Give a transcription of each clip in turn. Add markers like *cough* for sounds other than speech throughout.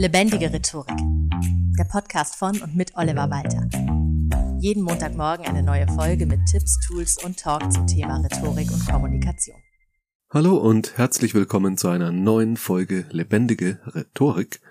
Lebendige Rhetorik. Der Podcast von und mit Oliver Walter. Jeden Montagmorgen eine neue Folge mit Tipps, Tools und Talk zum Thema Rhetorik und Kommunikation. Hallo und herzlich willkommen zu einer neuen Folge Lebendige Rhetorik.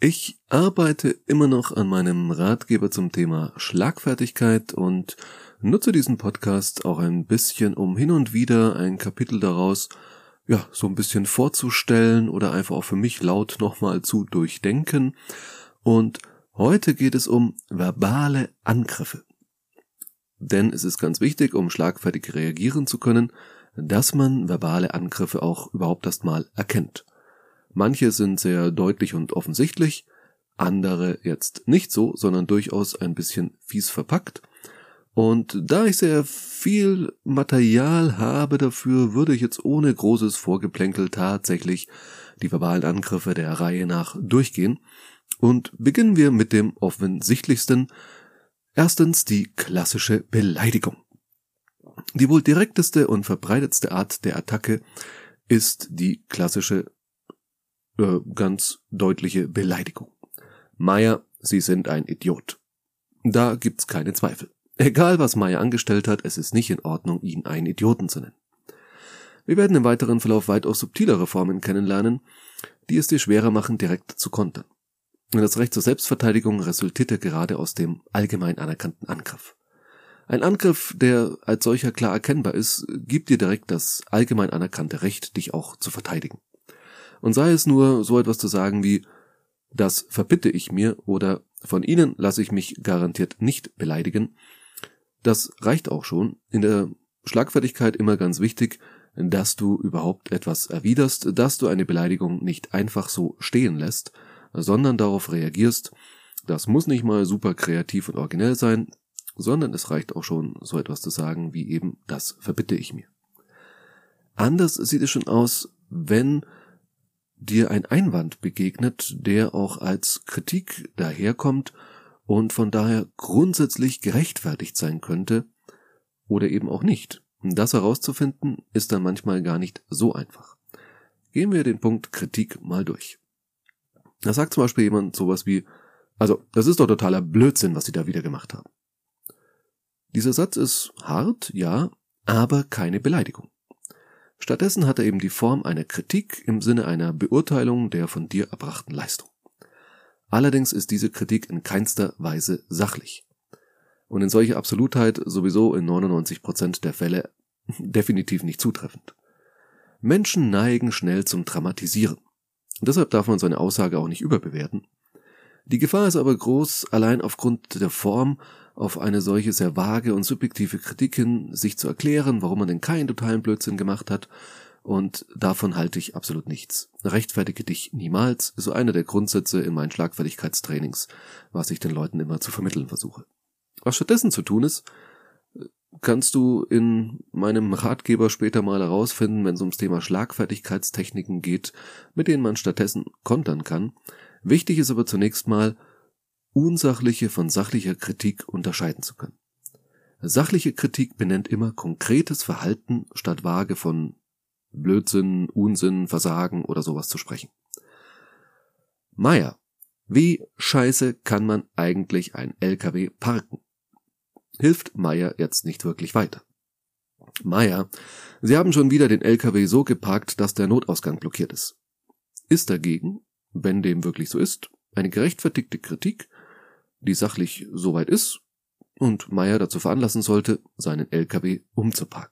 Ich arbeite immer noch an meinem Ratgeber zum Thema Schlagfertigkeit und nutze diesen Podcast auch ein bisschen, um hin und wieder ein Kapitel daraus ja, so ein bisschen vorzustellen oder einfach auch für mich laut nochmal zu durchdenken. Und heute geht es um verbale Angriffe. Denn es ist ganz wichtig, um schlagfertig reagieren zu können, dass man verbale Angriffe auch überhaupt erst mal erkennt. Manche sind sehr deutlich und offensichtlich, andere jetzt nicht so, sondern durchaus ein bisschen fies verpackt. Und da ich sehr viel Material habe dafür, würde ich jetzt ohne großes Vorgeplänkel tatsächlich die verbalen Angriffe der Reihe nach durchgehen. Und beginnen wir mit dem offensichtlichsten. Erstens die klassische Beleidigung. Die wohl direkteste und verbreitetste Art der Attacke ist die klassische, äh, ganz deutliche Beleidigung. Meier, Sie sind ein Idiot. Da gibt's keine Zweifel. Egal, was Maya angestellt hat, es ist nicht in Ordnung, ihn einen Idioten zu nennen. Wir werden im weiteren Verlauf weitaus subtilere Formen kennenlernen, die es dir schwerer machen, direkt zu kontern. Das Recht zur Selbstverteidigung resultierte gerade aus dem allgemein anerkannten Angriff. Ein Angriff, der als solcher klar erkennbar ist, gibt dir direkt das allgemein anerkannte Recht, dich auch zu verteidigen. Und sei es nur so etwas zu sagen wie, das verbitte ich mir oder von Ihnen lasse ich mich garantiert nicht beleidigen, das reicht auch schon. In der Schlagfertigkeit immer ganz wichtig, dass du überhaupt etwas erwiderst, dass du eine Beleidigung nicht einfach so stehen lässt, sondern darauf reagierst. Das muss nicht mal super kreativ und originell sein, sondern es reicht auch schon, so etwas zu sagen wie eben, das verbitte ich mir. Anders sieht es schon aus, wenn dir ein Einwand begegnet, der auch als Kritik daherkommt und von daher grundsätzlich gerechtfertigt sein könnte oder eben auch nicht. Das herauszufinden ist dann manchmal gar nicht so einfach. Gehen wir den Punkt Kritik mal durch. Da sagt zum Beispiel jemand sowas wie, also, das ist doch totaler Blödsinn, was Sie da wieder gemacht haben. Dieser Satz ist hart, ja, aber keine Beleidigung. Stattdessen hat er eben die Form einer Kritik im Sinne einer Beurteilung der von dir erbrachten Leistung. Allerdings ist diese Kritik in keinster Weise sachlich. Und in solcher Absolutheit sowieso in 99% der Fälle *laughs* definitiv nicht zutreffend. Menschen neigen schnell zum Dramatisieren. Deshalb darf man seine Aussage auch nicht überbewerten. Die Gefahr ist aber groß, allein aufgrund der Form auf eine solche sehr vage und subjektive Kritik hin, sich zu erklären, warum man denn keinen totalen Blödsinn gemacht hat und davon halte ich absolut nichts. Rechtfertige dich niemals, so einer der Grundsätze in meinen Schlagfertigkeitstrainings, was ich den Leuten immer zu vermitteln versuche. Was stattdessen zu tun ist, kannst du in meinem Ratgeber später mal herausfinden, wenn es ums Thema Schlagfertigkeitstechniken geht, mit denen man stattdessen kontern kann. Wichtig ist aber zunächst mal, unsachliche von sachlicher Kritik unterscheiden zu können. Sachliche Kritik benennt immer konkretes Verhalten statt vage von Blödsinn, Unsinn, Versagen oder sowas zu sprechen. Meier. Wie scheiße kann man eigentlich ein LKW parken? Hilft Meier jetzt nicht wirklich weiter. Meier, Sie haben schon wieder den LKW so geparkt, dass der Notausgang blockiert ist. Ist dagegen, wenn dem wirklich so ist, eine gerechtfertigte Kritik, die sachlich soweit ist und Meier dazu veranlassen sollte, seinen LKW umzuparken.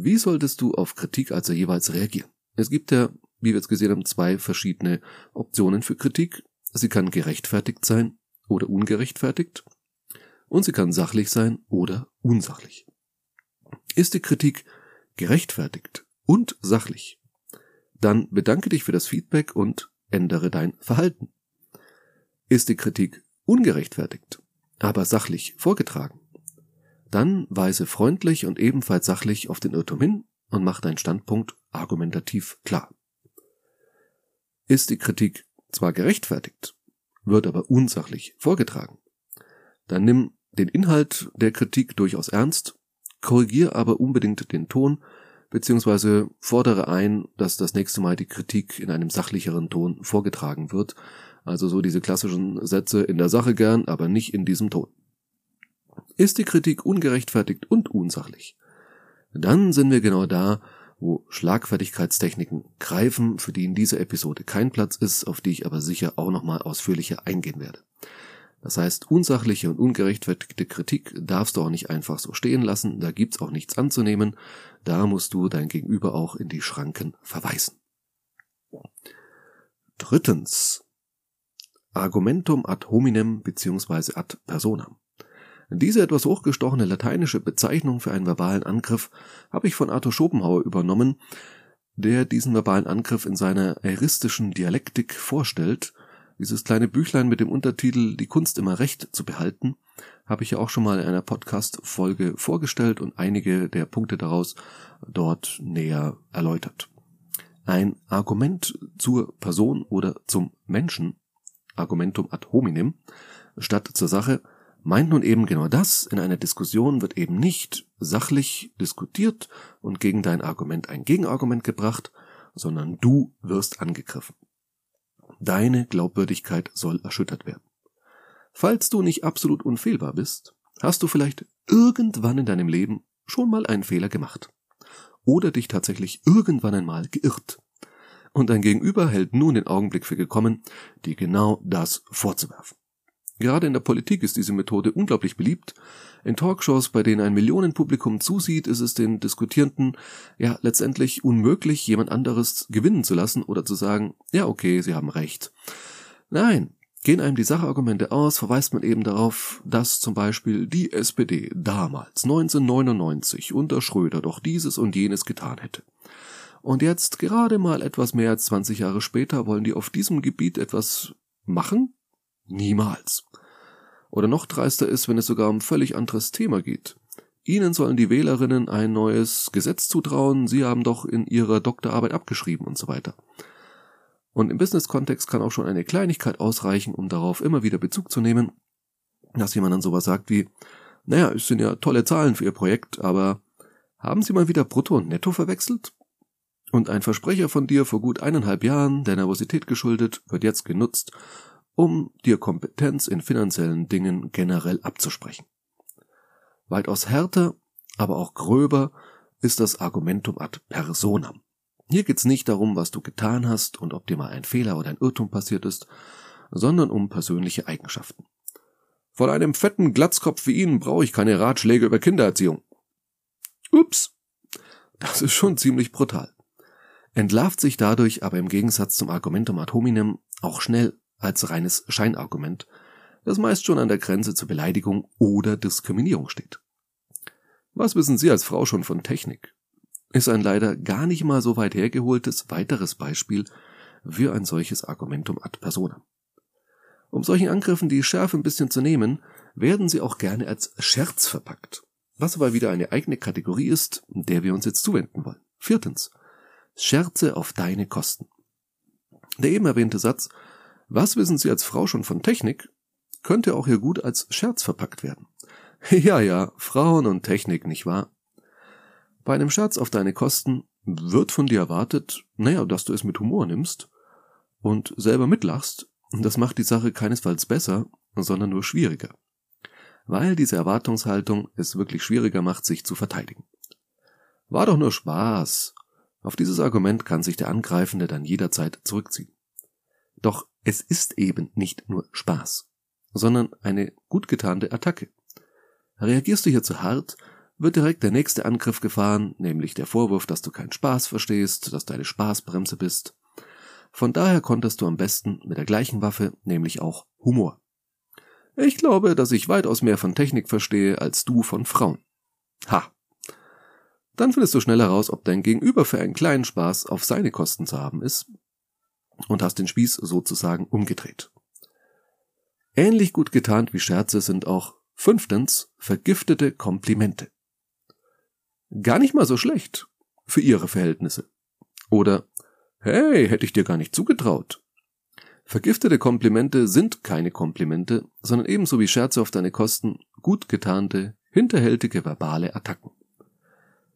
Wie solltest du auf Kritik also jeweils reagieren? Es gibt ja, wie wir jetzt gesehen haben, zwei verschiedene Optionen für Kritik. Sie kann gerechtfertigt sein oder ungerechtfertigt. Und sie kann sachlich sein oder unsachlich. Ist die Kritik gerechtfertigt und sachlich, dann bedanke dich für das Feedback und ändere dein Verhalten. Ist die Kritik ungerechtfertigt, aber sachlich vorgetragen, dann weise freundlich und ebenfalls sachlich auf den Irrtum hin und mach deinen Standpunkt argumentativ klar. Ist die Kritik zwar gerechtfertigt, wird aber unsachlich vorgetragen, dann nimm den Inhalt der Kritik durchaus ernst, korrigier aber unbedingt den Ton, beziehungsweise fordere ein, dass das nächste Mal die Kritik in einem sachlicheren Ton vorgetragen wird, also so diese klassischen Sätze in der Sache gern, aber nicht in diesem Ton. Ist die Kritik ungerechtfertigt und unsachlich, dann sind wir genau da, wo Schlagfertigkeitstechniken greifen, für die in dieser Episode kein Platz ist, auf die ich aber sicher auch nochmal ausführlicher eingehen werde. Das heißt, unsachliche und ungerechtfertigte Kritik darfst du auch nicht einfach so stehen lassen, da gibt's auch nichts anzunehmen, da musst du dein Gegenüber auch in die Schranken verweisen. Drittens. Argumentum ad hominem bzw. ad personam. Diese etwas hochgestochene lateinische Bezeichnung für einen verbalen Angriff habe ich von Arthur Schopenhauer übernommen, der diesen verbalen Angriff in seiner eristischen Dialektik vorstellt. Dieses kleine Büchlein mit dem Untertitel Die Kunst immer recht zu behalten habe ich ja auch schon mal in einer Podcast-Folge vorgestellt und einige der Punkte daraus dort näher erläutert. Ein Argument zur Person oder zum Menschen, Argumentum ad hominem, statt zur Sache, meint nun eben genau das, in einer Diskussion wird eben nicht sachlich diskutiert und gegen dein Argument ein Gegenargument gebracht, sondern du wirst angegriffen. Deine Glaubwürdigkeit soll erschüttert werden. Falls du nicht absolut unfehlbar bist, hast du vielleicht irgendwann in deinem Leben schon mal einen Fehler gemacht. Oder dich tatsächlich irgendwann einmal geirrt. Und dein Gegenüber hält nun den Augenblick für gekommen, dir genau das vorzuwerfen. Gerade in der Politik ist diese Methode unglaublich beliebt. In Talkshows, bei denen ein Millionenpublikum zusieht, ist es den Diskutierenden ja letztendlich unmöglich, jemand anderes gewinnen zu lassen oder zu sagen, ja okay, Sie haben recht. Nein, gehen einem die Sachargumente aus, verweist man eben darauf, dass zum Beispiel die SPD damals 1999 unter Schröder doch dieses und jenes getan hätte. Und jetzt, gerade mal etwas mehr als 20 Jahre später, wollen die auf diesem Gebiet etwas machen? Niemals. Oder noch dreister ist, wenn es sogar um völlig anderes Thema geht. Ihnen sollen die Wählerinnen ein neues Gesetz zutrauen, Sie haben doch in Ihrer Doktorarbeit abgeschrieben und so weiter. Und im Business-Kontext kann auch schon eine Kleinigkeit ausreichen, um darauf immer wieder Bezug zu nehmen, dass jemand dann sowas sagt wie, naja, es sind ja tolle Zahlen für Ihr Projekt, aber haben Sie mal wieder Brutto und Netto verwechselt? Und ein Versprecher von dir vor gut eineinhalb Jahren, der Nervosität geschuldet, wird jetzt genutzt, um dir Kompetenz in finanziellen Dingen generell abzusprechen. Weitaus härter, aber auch gröber ist das Argumentum ad personam. Hier geht's nicht darum, was du getan hast und ob dir mal ein Fehler oder ein Irrtum passiert ist, sondern um persönliche Eigenschaften. Von einem fetten Glatzkopf wie Ihnen brauche ich keine Ratschläge über Kindererziehung. Ups. Das ist schon ziemlich brutal. Entlarvt sich dadurch aber im Gegensatz zum Argumentum ad hominem auch schnell als reines Scheinargument, das meist schon an der Grenze zur Beleidigung oder Diskriminierung steht. Was wissen Sie als Frau schon von Technik? Ist ein leider gar nicht mal so weit hergeholtes weiteres Beispiel für ein solches Argumentum ad personam. Um solchen Angriffen die Schärfe ein bisschen zu nehmen, werden sie auch gerne als Scherz verpackt, was aber wieder eine eigene Kategorie ist, der wir uns jetzt zuwenden wollen. Viertens. Scherze auf deine Kosten. Der eben erwähnte Satz was wissen Sie als Frau schon von Technik? Könnte auch hier gut als Scherz verpackt werden. *laughs* Ja, ja, Frauen und Technik, nicht wahr? Bei einem Scherz auf deine Kosten wird von dir erwartet, naja, dass du es mit Humor nimmst und selber mitlachst. Das macht die Sache keinesfalls besser, sondern nur schwieriger. Weil diese Erwartungshaltung es wirklich schwieriger macht, sich zu verteidigen. War doch nur Spaß. Auf dieses Argument kann sich der Angreifende dann jederzeit zurückziehen. Doch es ist eben nicht nur Spaß, sondern eine gut getarnte Attacke. Reagierst du hier zu hart, wird direkt der nächste Angriff gefahren, nämlich der Vorwurf, dass du keinen Spaß verstehst, dass du eine Spaßbremse bist. Von daher konntest du am besten mit der gleichen Waffe, nämlich auch Humor. Ich glaube, dass ich weitaus mehr von Technik verstehe als du von Frauen. Ha. Dann findest du schnell heraus, ob dein Gegenüber für einen kleinen Spaß auf seine Kosten zu haben ist und hast den Spieß sozusagen umgedreht. Ähnlich gut getarnt wie Scherze sind auch fünftens vergiftete Komplimente. Gar nicht mal so schlecht für ihre Verhältnisse. Oder hey, hätte ich dir gar nicht zugetraut. Vergiftete Komplimente sind keine Komplimente, sondern ebenso wie Scherze auf deine Kosten gut getarnte, hinterhältige verbale Attacken.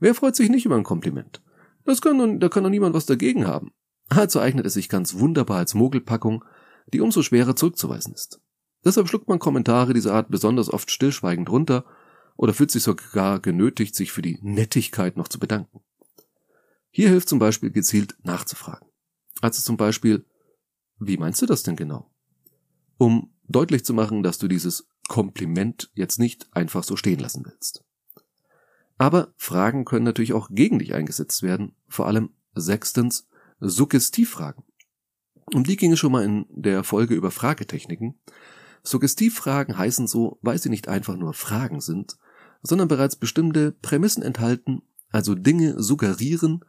Wer freut sich nicht über ein Kompliment? Das kann, da kann doch niemand was dagegen haben. Also eignet es sich ganz wunderbar als Mogelpackung, die umso schwerer zurückzuweisen ist. Deshalb schluckt man Kommentare dieser Art besonders oft stillschweigend runter oder fühlt sich sogar genötigt, sich für die Nettigkeit noch zu bedanken. Hier hilft zum Beispiel gezielt nachzufragen. Also zum Beispiel, wie meinst du das denn genau? Um deutlich zu machen, dass du dieses Kompliment jetzt nicht einfach so stehen lassen willst. Aber Fragen können natürlich auch gegen dich eingesetzt werden, vor allem sechstens Suggestivfragen. Um die ging es schon mal in der Folge über Fragetechniken. Suggestivfragen heißen so, weil sie nicht einfach nur Fragen sind, sondern bereits bestimmte Prämissen enthalten, also Dinge suggerieren,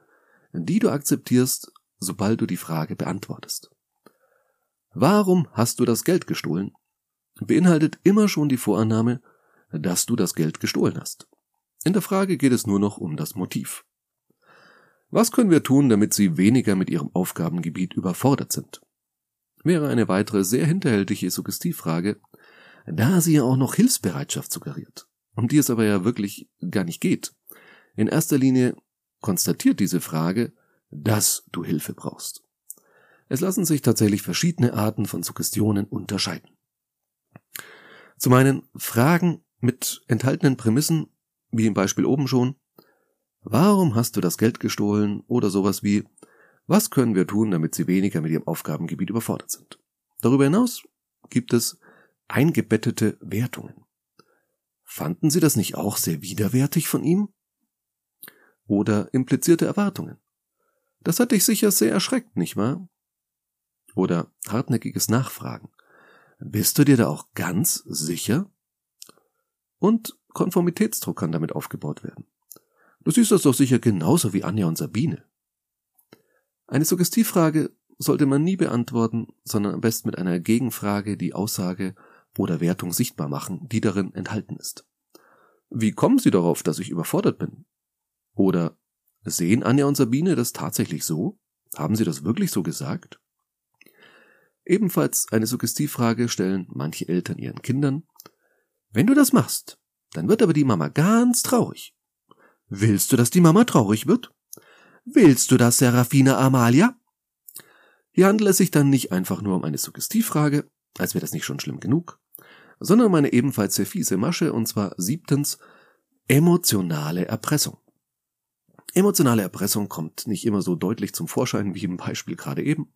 die du akzeptierst, sobald du die Frage beantwortest. Warum hast du das Geld gestohlen? beinhaltet immer schon die Vorannahme, dass du das Geld gestohlen hast. In der Frage geht es nur noch um das Motiv. Was können wir tun, damit sie weniger mit ihrem Aufgabengebiet überfordert sind? Wäre eine weitere sehr hinterhältige Suggestivfrage, da sie ja auch noch Hilfsbereitschaft suggeriert, um die es aber ja wirklich gar nicht geht. In erster Linie konstatiert diese Frage, dass du Hilfe brauchst. Es lassen sich tatsächlich verschiedene Arten von Suggestionen unterscheiden. Zum einen Fragen mit enthaltenen Prämissen, wie im Beispiel oben schon, warum hast du das Geld gestohlen oder sowas wie, was können wir tun, damit sie weniger mit ihrem Aufgabengebiet überfordert sind. Darüber hinaus gibt es eingebettete Wertungen. Fanden Sie das nicht auch sehr widerwärtig von ihm? Oder implizierte Erwartungen. Das hat dich sicher sehr erschreckt, nicht wahr? Oder hartnäckiges Nachfragen. Bist du dir da auch ganz sicher? Und Konformitätsdruck kann damit aufgebaut werden. Du siehst das doch sicher genauso wie Anja und Sabine. Eine Suggestivfrage sollte man nie beantworten, sondern am besten mit einer Gegenfrage die Aussage oder Wertung sichtbar machen, die darin enthalten ist. Wie kommen Sie darauf, dass ich überfordert bin? Oder sehen Anja und Sabine das tatsächlich so? Haben Sie das wirklich so gesagt? Ebenfalls eine Suggestivfrage stellen manche Eltern ihren Kindern. Wenn du das machst, dann wird aber die Mama ganz traurig. Willst du, dass die Mama traurig wird? Willst du das, Serafina Amalia? Hier handelt es sich dann nicht einfach nur um eine Suggestivfrage, als wäre das nicht schon schlimm genug, sondern um eine ebenfalls sehr fiese Masche, und zwar siebtens emotionale Erpressung. Emotionale Erpressung kommt nicht immer so deutlich zum Vorschein wie im Beispiel gerade eben,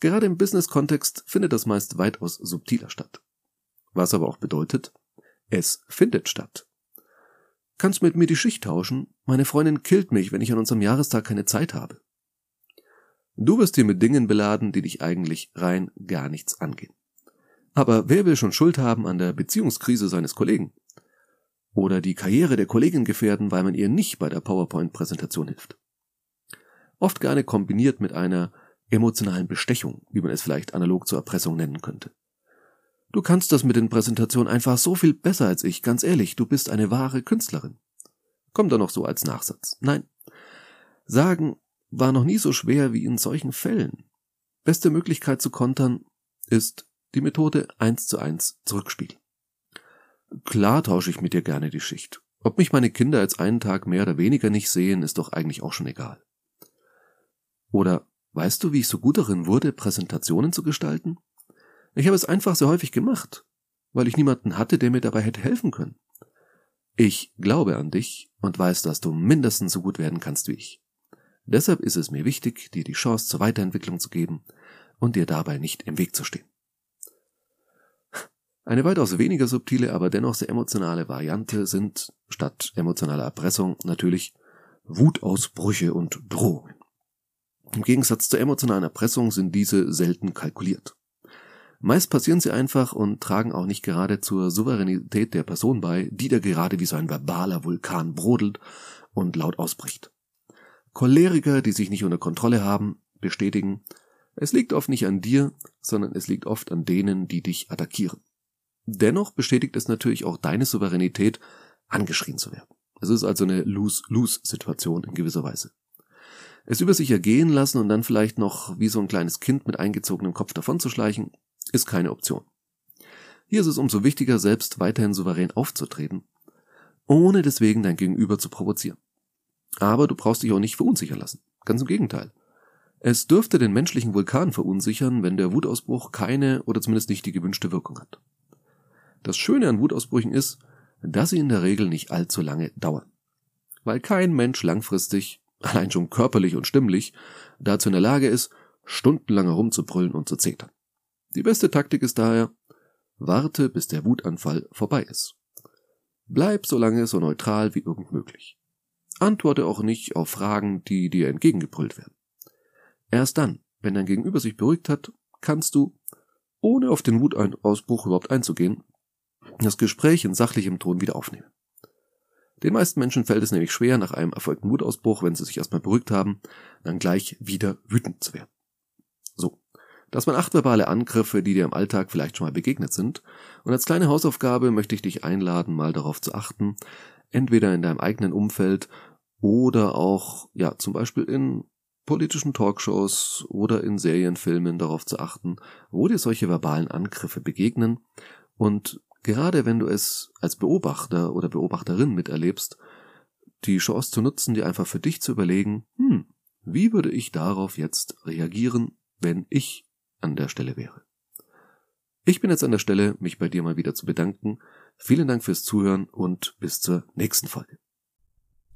Gerade im Business-Kontext findet das meist weitaus subtiler statt. Was aber auch bedeutet, es findet statt. Kannst mit mir die Schicht tauschen? Meine Freundin killt mich, wenn ich an unserem Jahrestag keine Zeit habe. Du wirst hier mit Dingen beladen, die dich eigentlich rein gar nichts angehen. Aber wer will schon Schuld haben an der Beziehungskrise seines Kollegen? Oder die Karriere der Kollegin gefährden, weil man ihr nicht bei der PowerPoint-Präsentation hilft? Oft gerne kombiniert mit einer emotionalen Bestechung, wie man es vielleicht analog zur Erpressung nennen könnte. Du kannst das mit den Präsentationen einfach so viel besser als ich, ganz ehrlich, du bist eine wahre Künstlerin. Kommt da noch so als Nachsatz. Nein. Sagen war noch nie so schwer wie in solchen Fällen. Beste Möglichkeit zu kontern ist die Methode eins zu eins zurückspiegeln. Klar tausche ich mit dir gerne die Schicht. Ob mich meine Kinder jetzt einen Tag mehr oder weniger nicht sehen, ist doch eigentlich auch schon egal. Oder Weißt du, wie ich so gut darin wurde, Präsentationen zu gestalten? Ich habe es einfach sehr häufig gemacht, weil ich niemanden hatte, der mir dabei hätte helfen können. Ich glaube an dich und weiß, dass du mindestens so gut werden kannst wie ich. Deshalb ist es mir wichtig, dir die Chance zur Weiterentwicklung zu geben und dir dabei nicht im Weg zu stehen. Eine weitaus weniger subtile, aber dennoch sehr emotionale Variante sind statt emotionaler Erpressung natürlich Wutausbrüche und Drohungen. Im Gegensatz zur emotionalen Erpressung sind diese selten kalkuliert. Meist passieren sie einfach und tragen auch nicht gerade zur Souveränität der Person bei, die da gerade wie so ein verbaler Vulkan brodelt und laut ausbricht. Choleriker, die sich nicht unter Kontrolle haben, bestätigen, es liegt oft nicht an dir, sondern es liegt oft an denen, die dich attackieren. Dennoch bestätigt es natürlich auch deine Souveränität, angeschrien zu werden. Es ist also eine Lose-Lose-Situation in gewisser Weise. Es über sich ergehen lassen und dann vielleicht noch wie so ein kleines Kind mit eingezogenem Kopf davonzuschleichen, ist keine Option. Hier ist es umso wichtiger, selbst weiterhin souverän aufzutreten, ohne deswegen dein Gegenüber zu provozieren. Aber du brauchst dich auch nicht verunsichern lassen. Ganz im Gegenteil. Es dürfte den menschlichen Vulkan verunsichern, wenn der Wutausbruch keine oder zumindest nicht die gewünschte Wirkung hat. Das Schöne an Wutausbrüchen ist, dass sie in der Regel nicht allzu lange dauern. Weil kein Mensch langfristig, *laughs* allein schon körperlich und stimmlich, dazu in der Lage ist, stundenlang herumzubrüllen und zu zetern. Die beste Taktik ist daher, warte, bis der Wutanfall vorbei ist. Bleib so lange so neutral wie irgend möglich. Antworte auch nicht auf Fragen, die dir entgegengebrüllt werden. Erst dann, wenn dein Gegenüber sich beruhigt hat, kannst du, ohne auf den Wutausbruch überhaupt einzugehen, das Gespräch in sachlichem Ton wieder aufnehmen. Den meisten Menschen fällt es nämlich schwer, nach einem erfolgten Wutausbruch, wenn sie sich erstmal beruhigt haben, dann gleich wieder wütend zu werden. So. Das waren acht verbale Angriffe, die dir im Alltag vielleicht schon mal begegnet sind. Und als kleine Hausaufgabe möchte ich dich einladen, mal darauf zu achten, entweder in deinem eigenen Umfeld oder auch, ja, zum Beispiel in politischen Talkshows oder in Serienfilmen darauf zu achten, wo dir solche verbalen Angriffe begegnen und gerade wenn du es als Beobachter oder Beobachterin miterlebst, die Chance zu nutzen, dir einfach für dich zu überlegen, hm, wie würde ich darauf jetzt reagieren, wenn ich an der Stelle wäre. Ich bin jetzt an der Stelle, mich bei dir mal wieder zu bedanken. Vielen Dank fürs Zuhören und bis zur nächsten Folge.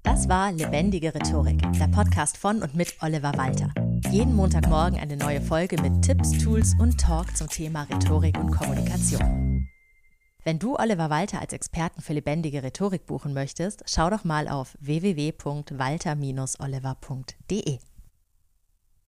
Das war Lebendige Rhetorik, der Podcast von und mit Oliver Walter. Jeden Montagmorgen eine neue Folge mit Tipps, Tools und Talk zum Thema Rhetorik und Kommunikation. Wenn du Oliver Walter als Experten für lebendige Rhetorik buchen möchtest, schau doch mal auf www.walter-oliver.de.